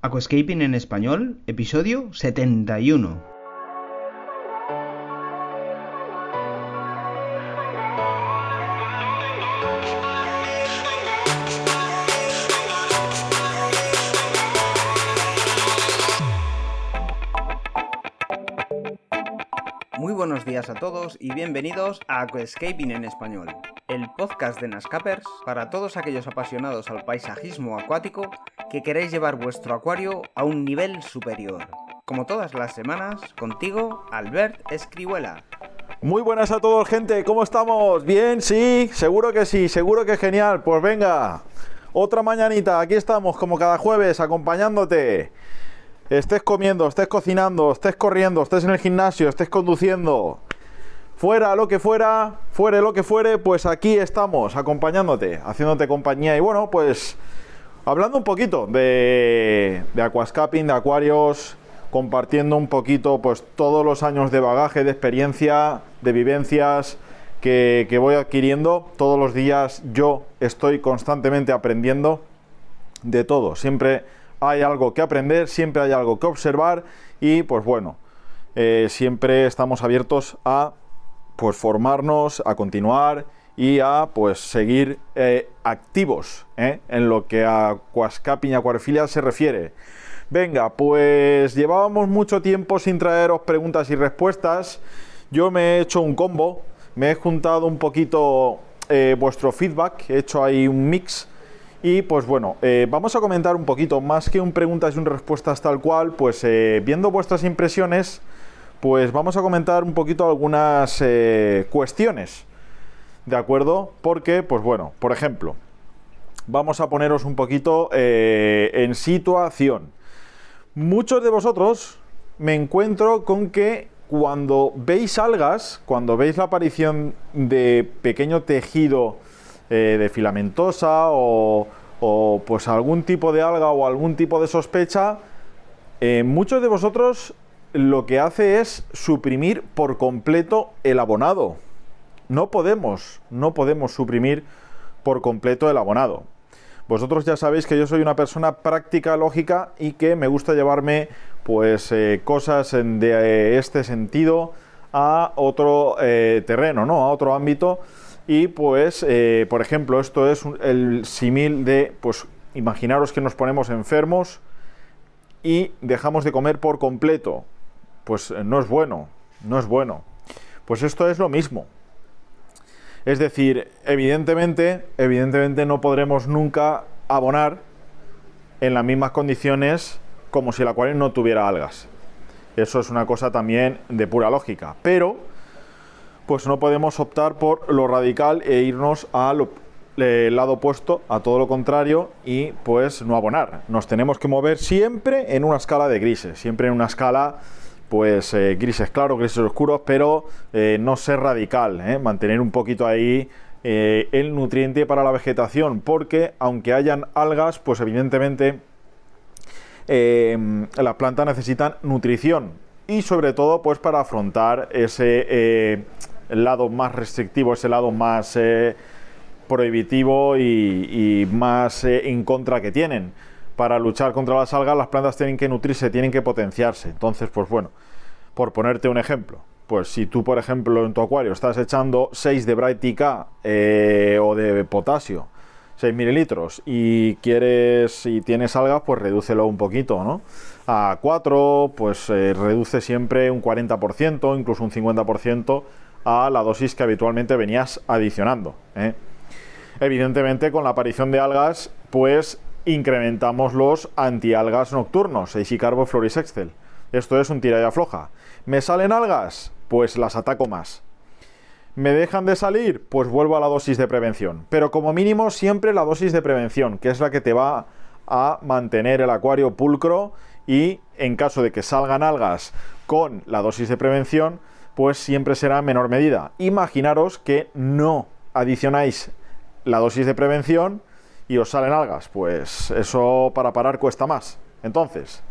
Aquascaping en español, episodio 71. Muy buenos días a todos y bienvenidos a Aquascaping en español, el podcast de Nascapers para todos aquellos apasionados al paisajismo acuático que queréis llevar vuestro acuario a un nivel superior. Como todas las semanas, contigo, Albert Escribuela. Muy buenas a todos, gente. ¿Cómo estamos? ¿Bien? Sí, seguro que sí, seguro que genial. Pues venga, otra mañanita. Aquí estamos, como cada jueves, acompañándote. Estés comiendo, estés cocinando, estés corriendo, estés en el gimnasio, estés conduciendo. Fuera lo que fuera, fuere lo que fuere, pues aquí estamos, acompañándote, haciéndote compañía. Y bueno, pues hablando un poquito de, de aquascaping, de acuarios, compartiendo un poquito pues todos los años de bagaje, de experiencia, de vivencias que, voy adquiriendo. Todos los días yo estoy constantemente aprendiendo de todo. Siempre hay algo que aprender, siempre hay algo que observar y pues bueno, eh, siempre estamos abiertos a pues formarnos, a continuar y a pues seguir eh, activos ¿eh? en lo que a y acuariofilia se refiere. Venga, pues llevábamos mucho tiempo sin traeros preguntas y respuestas. Yo me he hecho un combo, me he juntado un poquito eh, vuestro feedback, he hecho ahí un mix. Y pues bueno, vamos a comentar un poquito, más que un preguntas y un respuestas tal cual, pues viendo vuestras impresiones, pues vamos a comentar un poquito algunas cuestiones, ¿de acuerdo? Porque, pues bueno, por ejemplo, vamos a poneros un poquito eh, en situación. Muchos de vosotros me encuentro con que cuando veis algas, cuando veis la aparición de pequeño tejido eh, de filamentosa o, pues algún tipo de alga o algún tipo de sospecha, eh, muchos de vosotros lo que hace es suprimir por completo el abonado. No podemos, no podemos suprimir por completo el abonado. Vosotros ya sabéis que yo soy una persona práctica, lógica y que me gusta llevarme pues eh, cosas de eh, este sentido a otro eh, terreno, ¿no? A otro ámbito. Y pues, por ejemplo, esto es el simil de, pues, imaginaros que nos ponemos enfermos y dejamos de comer por completo. Pues no es bueno, no es bueno. Pues esto es lo mismo. Es decir, evidentemente, evidentemente no podremos nunca abonar en las mismas condiciones como si el acuario no tuviera algas. Eso es una cosa también de pura lógica. Pero, pues no podemos optar por lo radical e irnos al lado opuesto, a todo lo contrario, y pues no abonar. Nos tenemos que mover siempre en una escala de grises, siempre en una escala pues eh, grises claros, grises oscuros, pero eh, no ser radical, ¿eh? mantener un poquito ahí el nutriente para la vegetación, porque aunque hayan algas, pues evidentemente eh, las plantas necesitan nutrición y sobre todo pues para afrontar ese lado más restrictivo, ese lado más prohibitivo y, más en contra que tienen. Para luchar contra las algas las plantas tienen que nutrirse, tienen que potenciarse. Entonces, pues bueno, por ponerte un ejemplo, pues si tú, por ejemplo, en tu acuario estás echando 6 de Bright K eh, o de potasio, 6 mililitros, y quieres, y tienes algas, pues redúcelo un poquito, ¿no? A 4, pues eh, reduce siempre un 40%, incluso un 50% a la dosis que habitualmente venías adicionando. ¿eh? Evidentemente, con la aparición de algas, pues incrementamos los antialgas nocturnos, Eisicarbo florisextel. Esto es un tira y afloja. ¿Me salen algas? Pues las ataco más. ¿Me dejan de salir? Pues vuelvo a la dosis de prevención. Pero como mínimo siempre la dosis de prevención, que es la que te va a mantener el acuario pulcro y en caso de que salgan algas con la dosis de prevención, pues siempre será en menor medida. Imaginaros que no adicionáis la dosis de prevención y os salen algas, pues eso para parar cuesta más. Entonces,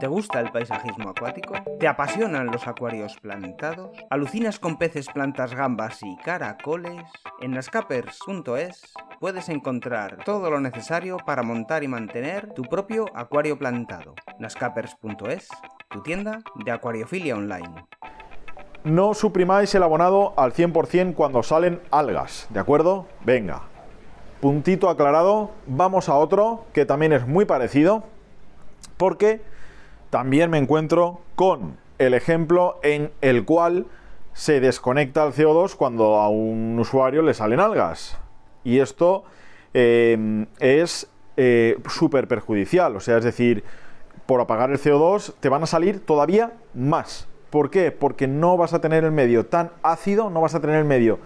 ¿Te gusta el paisajismo acuático? ¿Te apasionan los acuarios plantados? ¿Alucinas con peces, plantas, gambas y caracoles? En nascapers.es puedes encontrar todo lo necesario para montar y mantener tu propio acuario plantado. nascapers.es, tu tienda de acuariofilia online. No suprimáis el abonado al 100% cuando salen algas, ¿de acuerdo? Venga, puntito aclarado, vamos a otro que también es muy parecido, porque también me encuentro con el ejemplo en el cual se desconecta el CO2 cuando a un usuario le salen algas. Y esto eh, es eh, súper perjudicial, o sea, es decir, por apagar el CO2 te van a salir todavía más. ¿Por qué? Porque no vas a tener el medio tan ácido, no vas a tener el medio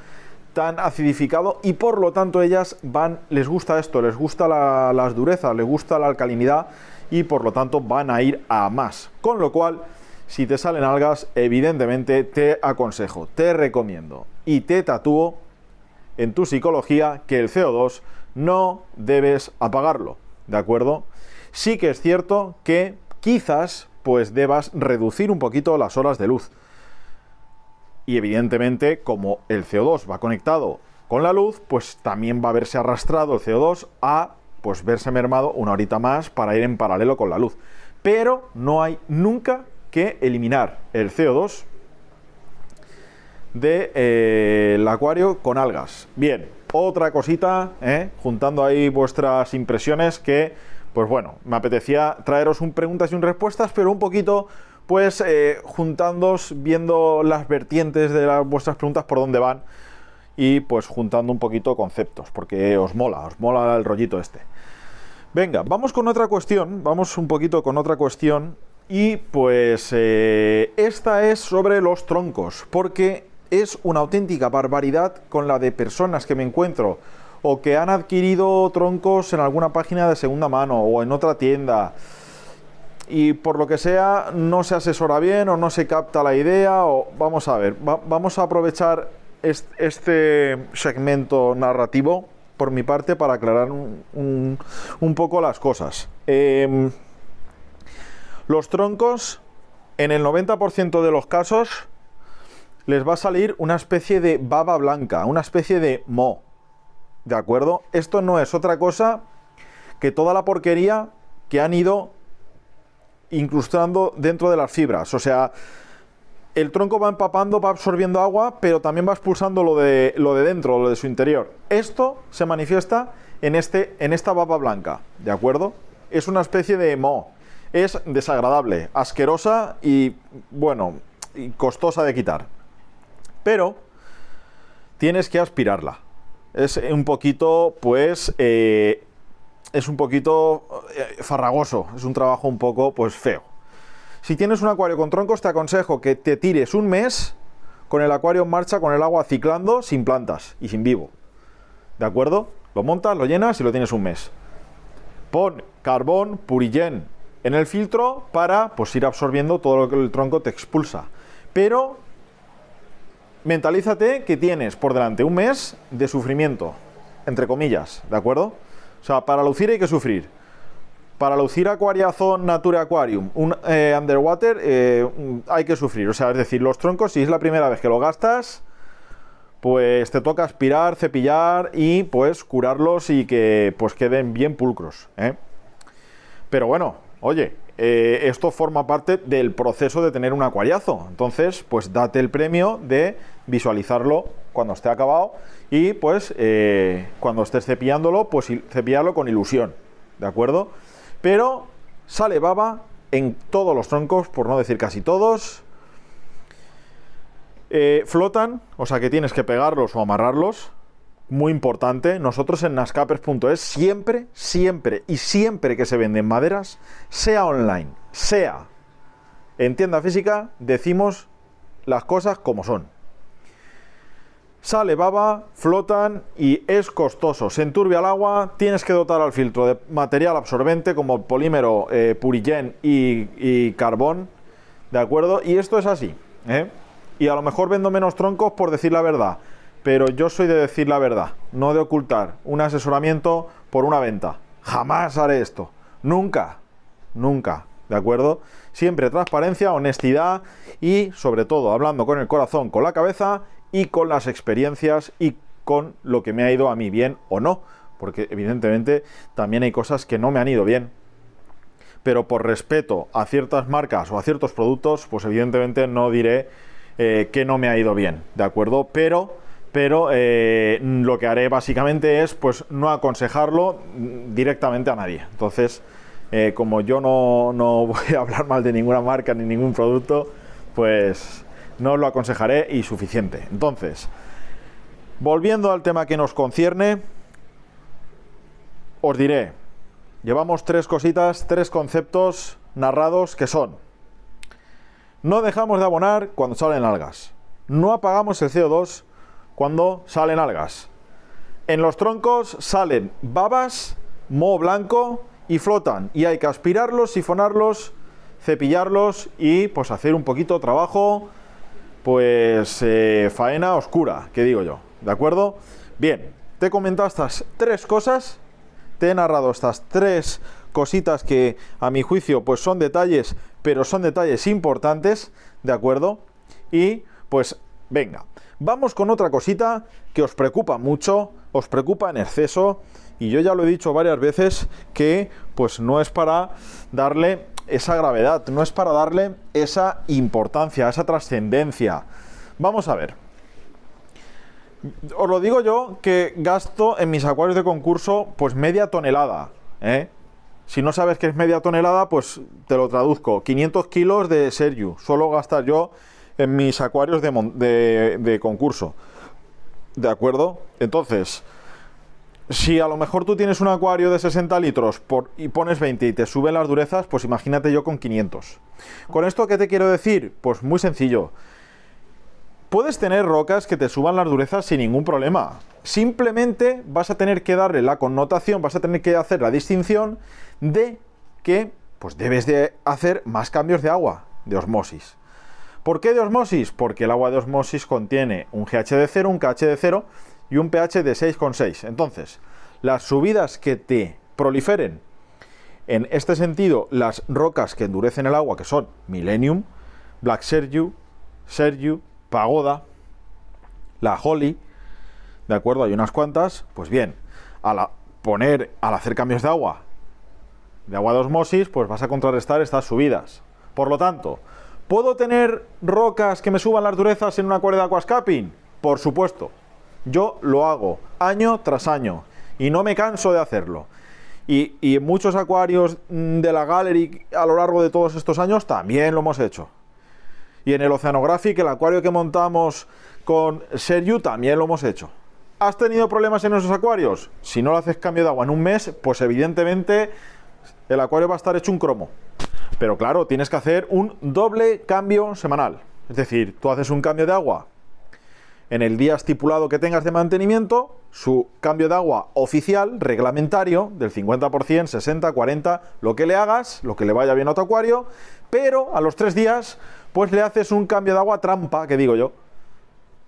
tan acidificado y por lo tanto ellas van, les gusta esto, les gusta la, las durezas, les gusta la alcalinidad y por lo tanto van a ir a más. Con lo cual, si te salen algas, evidentemente te aconsejo, te recomiendo y te tatúo en tu psicología que el CO2 no debes apagarlo, ¿de acuerdo? Sí que es cierto que quizás pues debas reducir un poquito las horas de luz. Y evidentemente, como el CO2 va conectado con la luz, pues también va a verse arrastrado el CO2 a pues verse mermado una horita más para ir en paralelo con la luz. Pero no hay nunca que eliminar el CO2 del de, eh, acuario con algas. Bien, otra cosita, ¿eh? juntando ahí vuestras impresiones que pues bueno, me apetecía traeros un preguntas y un respuestas, pero un poquito, pues, eh, viendo las vertientes de vuestras preguntas por dónde van y pues juntando un poquito conceptos, porque os mola, os mola el rollito este. Venga, vamos con otra cuestión, vamos un poquito con otra cuestión y pues eh, esta es sobre los troncos, porque es una auténtica barbaridad con la de personas que me encuentro o que han adquirido troncos en alguna página de segunda mano o en otra tienda y por lo que sea no se asesora bien o no se capta la idea o vamos a ver, vamos a aprovechar este segmento narrativo por mi parte para aclarar un, poco las cosas. Em, los troncos, en el 90% de los casos, les va a salir una especie de baba blanca, una especie de mo. ¿De acuerdo? Esto no es otra cosa que toda la porquería que han ido incrustando dentro de las fibras. O sea, el tronco va empapando, va absorbiendo agua, pero también va expulsando lo de, lo de dentro, lo de su interior. Esto se manifiesta en, este, en esta baba blanca, ¿de acuerdo? Es una especie de moho. Es desagradable, asquerosa y, bueno, y costosa de quitar. Pero tienes que aspirarla es un poquito, pues, eh, es un poquito eh, farragoso, es un trabajo un poco, pues, feo. Si tienes un acuario con troncos, te aconsejo que te tires un mes con el acuario en marcha, con el agua ciclando, sin plantas y sin vivo. ¿De acuerdo? Lo montas, lo llenas y lo tienes un mes. Pon carbón, purigen en el filtro para pues ir absorbiendo todo lo que el tronco te expulsa. Pero mentalízate que tienes por delante un mes de sufrimiento, entre comillas, ¿de acuerdo? O sea, para lucir hay que sufrir. Para lucir Aquariazón Nature Aquarium, un eh, underwater, eh, hay que sufrir. O sea, es decir, los troncos, si es la primera vez que lo gastas, pues te toca aspirar, cepillar y pues curarlos y que pues queden bien pulcros. ¿eh? Pero bueno, oye, esto forma parte del proceso de tener un acuariazo. Entonces, pues date el premio de visualizarlo cuando esté acabado y pues eh, cuando estés cepillándolo, pues cepillarlo con ilusión, ¿de acuerdo? Pero sale baba en todos los troncos, por no decir casi todos. Eh, flotan, o sea que tienes que pegarlos o amarrarlos muy importante, nosotros en nascapers.es siempre, siempre y siempre que se venden maderas, sea online, sea en tienda física, decimos las cosas como son. Sale baba, flotan y es costoso. Se enturbia el agua, tienes que dotar al filtro de material absorbente como polímero eh, purigen y, carbón. ¿De acuerdo? Y esto es así. ¿eh? Y a lo mejor vendo menos troncos por decir la verdad pero yo soy de decir la verdad, no de ocultar un asesoramiento por una venta. Jamás haré esto. Nunca, nunca. ¿de acuerdo? Siempre transparencia, honestidad y sobre todo hablando con el corazón, con la cabeza y con las experiencias y con lo que me ha ido a mí bien o no, porque evidentemente también hay cosas que no me han ido bien. Pero por respeto a ciertas marcas o a ciertos productos, pues evidentemente no diré eh, que no me ha ido bien, ¿de acuerdo? Pero pero eh, lo que haré básicamente es pues no aconsejarlo directamente a nadie. Entonces, eh, como yo no, no, voy a hablar mal de ninguna marca ni ningún producto, pues no lo aconsejaré y suficiente. Entonces, volviendo al tema que nos concierne, os diré, llevamos tres cositas, tres conceptos narrados que son, no dejamos de abonar cuando salen algas, no apagamos el CO2 cuando salen algas. En los troncos salen babas, moho blanco y flotan. Y hay que aspirarlos, sifonarlos, cepillarlos y pues hacer un poquito de trabajo, pues eh, faena oscura, que digo yo. ¿De acuerdo? Bien, te he comentado estas tres cosas, te he narrado estas tres cositas que a mi juicio pues son detalles, pero son detalles importantes, ¿de acuerdo? Y pues venga, Vamos con otra cosita que os preocupa mucho, os preocupa en exceso y yo ya lo he dicho varias veces que pues no es para darle esa gravedad, no es para darle esa importancia, esa trascendencia. Vamos a ver. Os lo digo yo que gasto en mis acuarios de concurso pues media tonelada. ¿eh? Si no sabes qué es media tonelada, pues te lo traduzco. 500 kilos de Sergio. Suelo gastar yo en mis acuarios de, concurso. ¿De acuerdo? Entonces, si a lo mejor tú tienes un acuario de 60 litros y pones 20 y te suben las durezas, pues imagínate yo con 500. ¿Con esto qué te quiero decir? Pues muy sencillo. Puedes tener rocas que te suban las durezas sin ningún problema. Simplemente vas a tener que darle la connotación, vas a tener que hacer la distinción de que pues debes de hacer más cambios de agua, de osmosis. ¿Por qué de osmosis? Porque el agua de osmosis contiene un GH de 0, un KH de 0 y un pH de 6,6. Entonces, las subidas que te proliferen, en este sentido, las rocas que endurecen el agua, que son Millennium, Black Sergiu, Sergiu, Pagoda, la Holly, ¿de acuerdo? Hay unas cuantas, pues bien, al poner, al hacer cambios de agua, de agua de osmosis, pues vas a contrarrestar estas subidas. Por lo tanto, ¿Puedo tener rocas que me suban las durezas en un acuario de aquascaping? Por supuesto. Yo lo hago año tras año y no me canso de hacerlo. Y, en muchos acuarios mm, de la Gallery a lo largo de todos estos años también lo hemos hecho. Y en el Oceanographic, el acuario que montamos con Sergio, también lo hemos hecho. ¿Has tenido problemas en esos acuarios? Si no le haces cambio de agua en un mes, pues evidentemente el acuario va a estar hecho un cromo. Pero claro, tienes que hacer un doble cambio semanal. Es decir, tú haces un cambio de agua en el día estipulado que tengas de mantenimiento, su cambio de agua oficial, reglamentario, del 50%, 60, 40, lo que le hagas, lo que le vaya bien a tu acuario, pero a los tres días, pues le haces un cambio de agua trampa, que digo yo.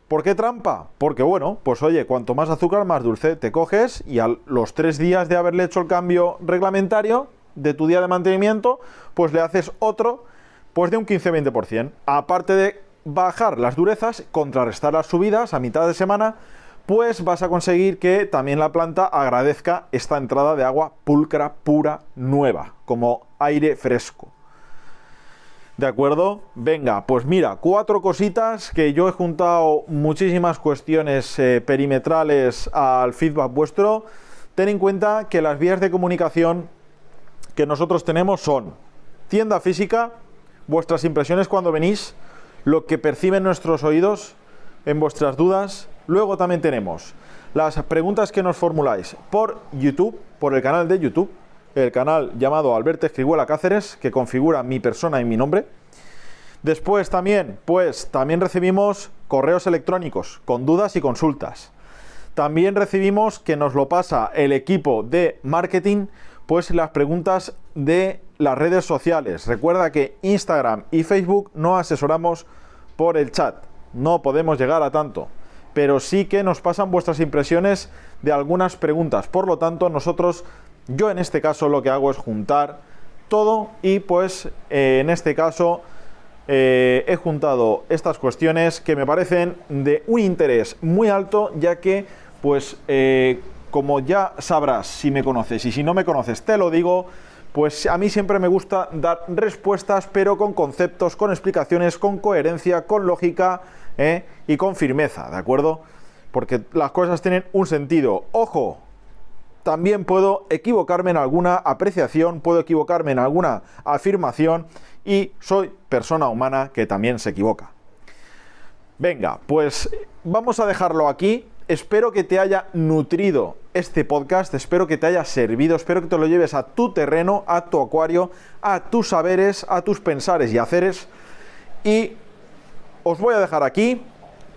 ¿Por qué trampa? Porque bueno, pues oye, cuanto más azúcar, más dulce te coges y a los tres días de haberle hecho el cambio reglamentario, de tu día de mantenimiento, pues le haces otro pues de un 15-20%. Aparte de bajar las durezas, contrarrestar las subidas a mitad de semana, pues vas a conseguir que también la planta agradezca esta entrada de agua pulcra, pura, nueva, como aire fresco. ¿De acuerdo? Venga, pues mira, cuatro cositas que yo he juntado muchísimas cuestiones eh, perimetrales al feedback vuestro. Ten en cuenta que las vías de comunicación que nosotros tenemos son tienda física, vuestras impresiones cuando venís, lo que perciben nuestros oídos en vuestras dudas. Luego también tenemos las preguntas que nos formuláis por YouTube, por el canal de YouTube, el canal llamado Alberto Escribuela Cáceres, que configura mi persona y mi nombre. Después también, pues también recibimos correos electrónicos con dudas y consultas. También recibimos que nos lo pasa el equipo de marketing pues las preguntas de las redes sociales. Recuerda que Instagram y Facebook no asesoramos por el chat, no podemos llegar a tanto, pero sí que nos pasan vuestras impresiones de algunas preguntas. Por lo tanto, nosotros, yo en este caso lo que hago es juntar todo y pues eh, en este caso eh, he juntado estas cuestiones que me parecen de un interés muy alto ya que pues eh, como ya sabrás si me conoces y si no me conoces te lo digo pues a mí siempre me gusta dar respuestas pero con conceptos, con explicaciones, con coherencia, con lógica y con firmeza, ¿de acuerdo? Porque las cosas tienen un sentido. Ojo, también puedo equivocarme en alguna apreciación, puedo equivocarme en alguna afirmación y soy persona humana que también se equivoca. Venga, pues vamos a dejarlo aquí. Espero que te haya nutrido este podcast, espero que te haya servido, espero que te lo lleves a tu terreno, a tu acuario, a tus saberes, a tus pensares y haceres. Y os voy a dejar aquí,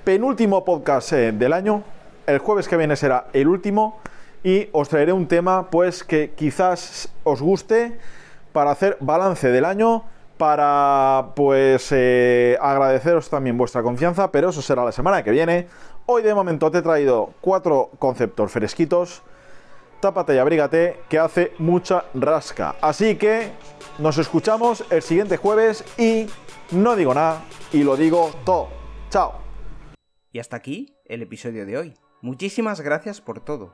penúltimo podcast eh, del año, el jueves que viene será el último y os traeré un tema pues que quizás os guste para hacer balance del año, para pues eh, agradeceros también vuestra confianza, pero eso será la semana que viene. Hoy de momento te he traído cuatro conceptos fresquitos. Tápate y abrígate que hace mucha rasca. Así que nos escuchamos el siguiente jueves y no digo nada y lo digo todo. Chao. Y hasta aquí el episodio de hoy. Muchísimas gracias por todo,